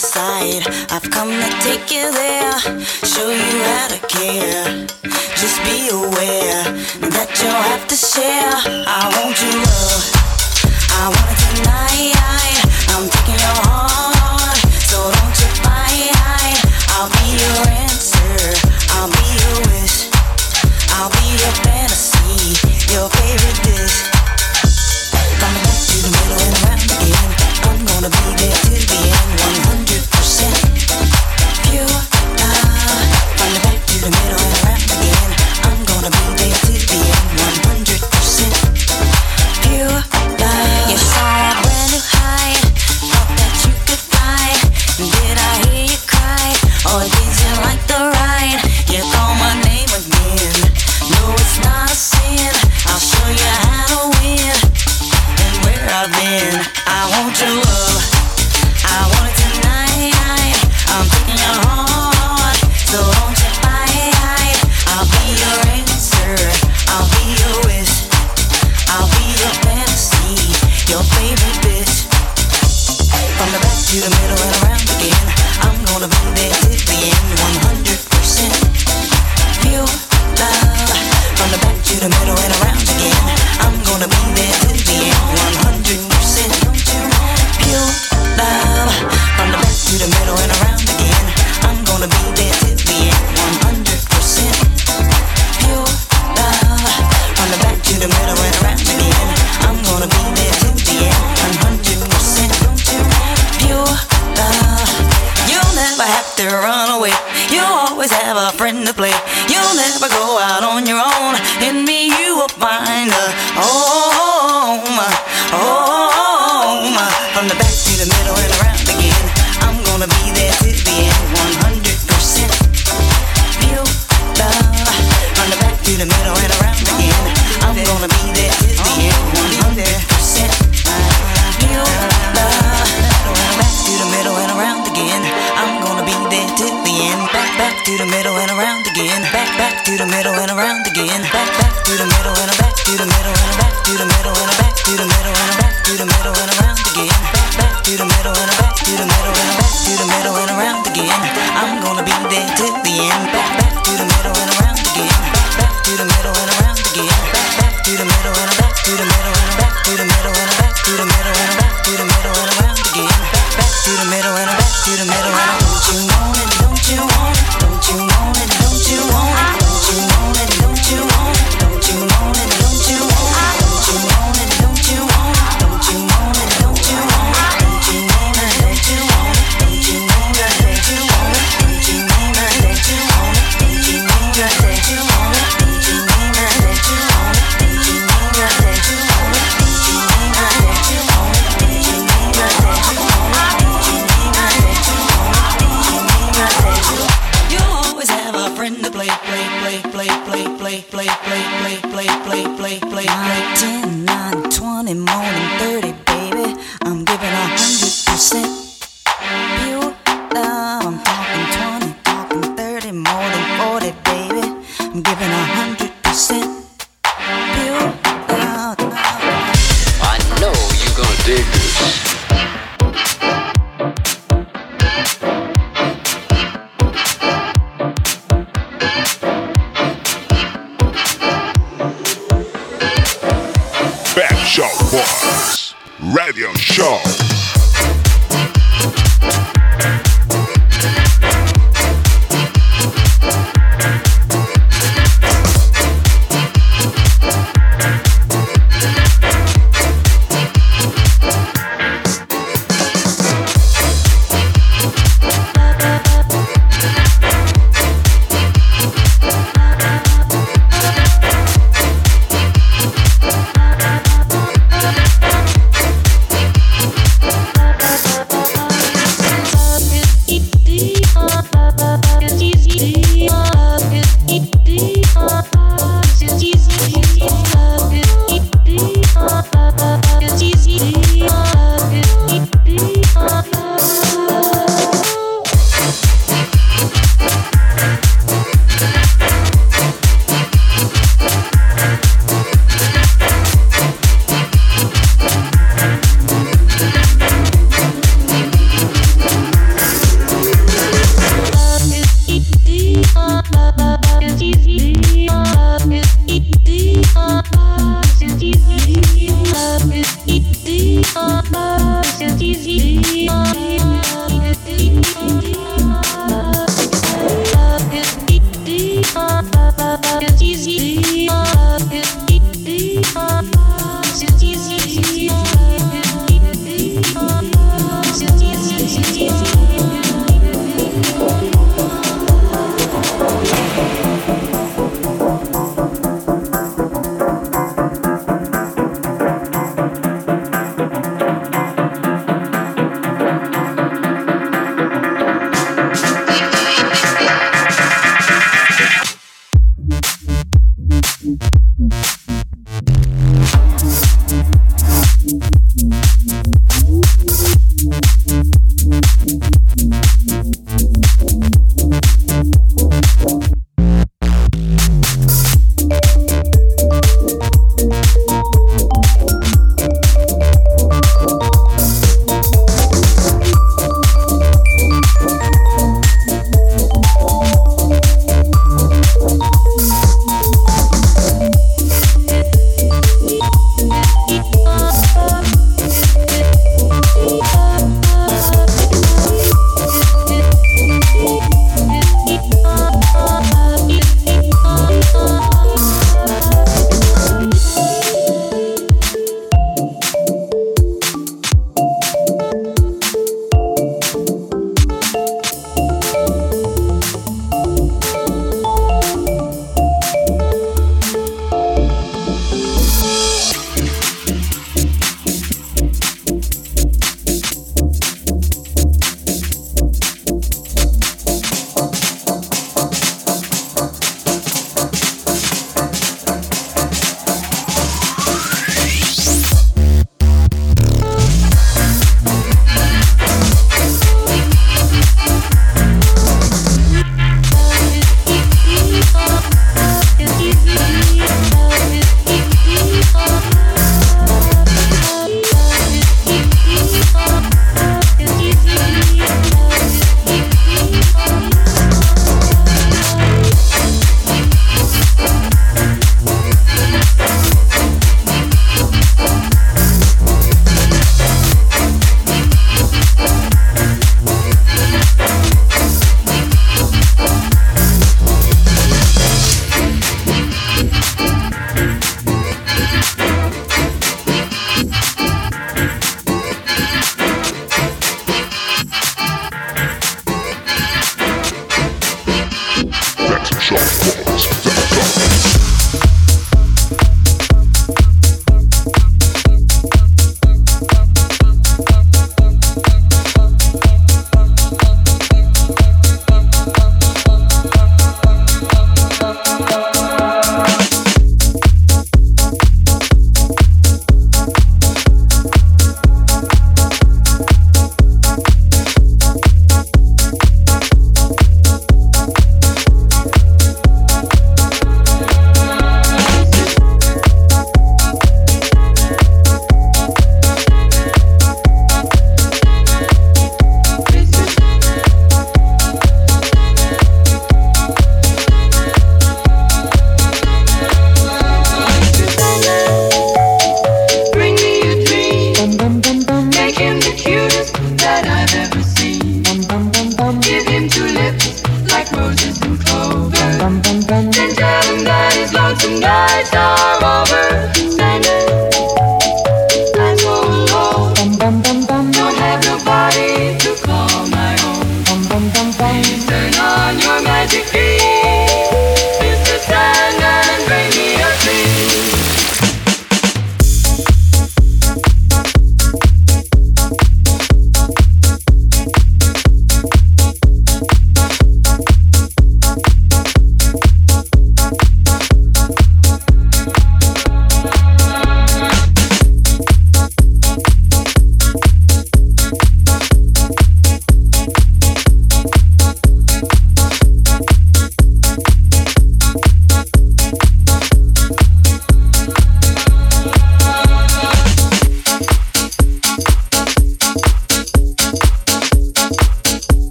side. I've come to take you there, show you how to care. Just be aware that you'll have to share. I want you love, I want it tonight. I'm taking your heart, so don't you fight. I'll be your answer, I'll be your wish, I'll be your fantasy, your favorite dish. Coming back to the middle and round again. I'm gonna be. 10, 9, 20, more than 30,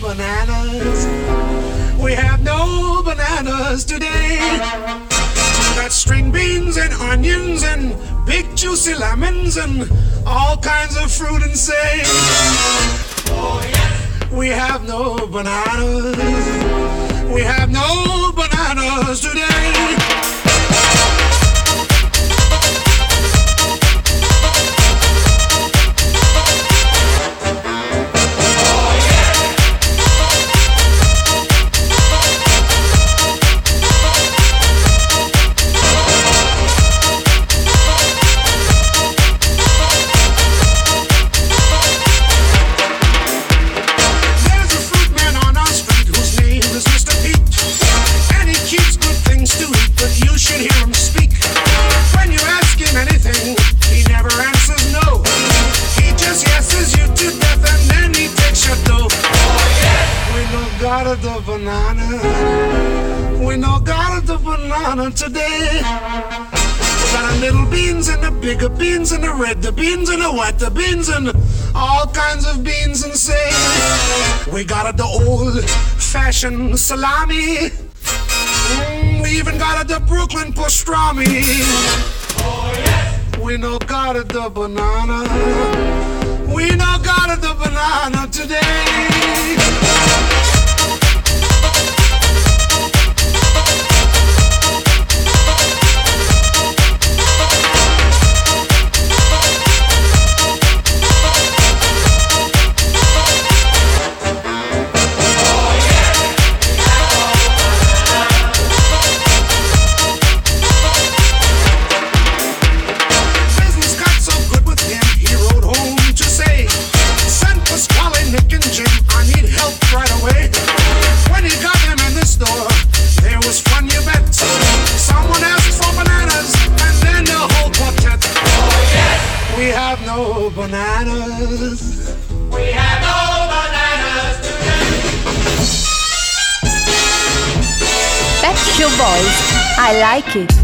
bananas. We have no bananas today. Got string beans and onions and big juicy lemons and all kinds of fruit and say. Oh, yes. We have no bananas. We have no bananas today. today. We got a little beans and the bigger beans and the red the beans and the white the beans and all kinds of beans and say we got the old fashioned salami. Mm, we even got the Brooklyn pastrami. Oh yes. We no got the banana. We no got the banana today. Like it.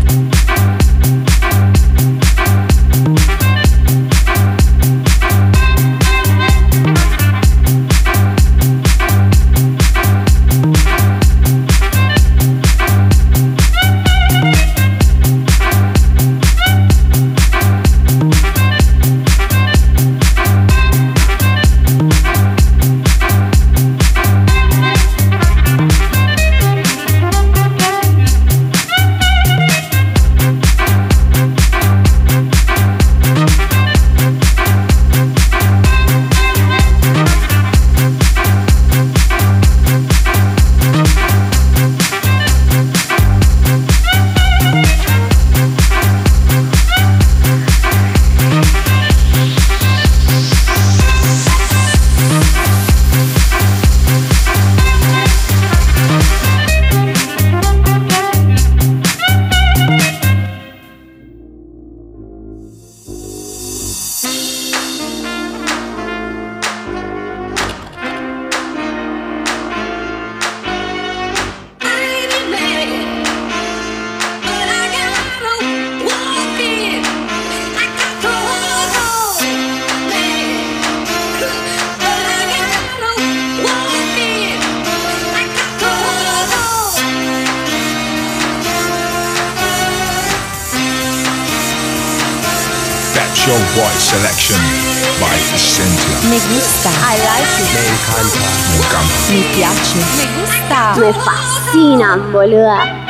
Show Boy Selection by Cynthia. Me gusta. I like it. Me encanta. Me encanta. Me piace. Me gusta. Me fascina, boluda.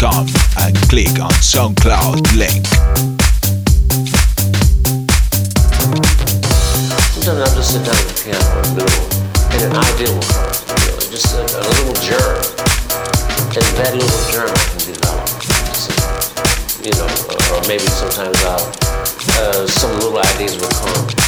pepshowboys.com and click on SoundCloud link. Sometimes I'll just sit down at the piano in the middle, and an idea will come. You just a, a little germ, and that little germ I can develop. So, you know, or, or maybe sometimes I'll, uh, some little ideas will come.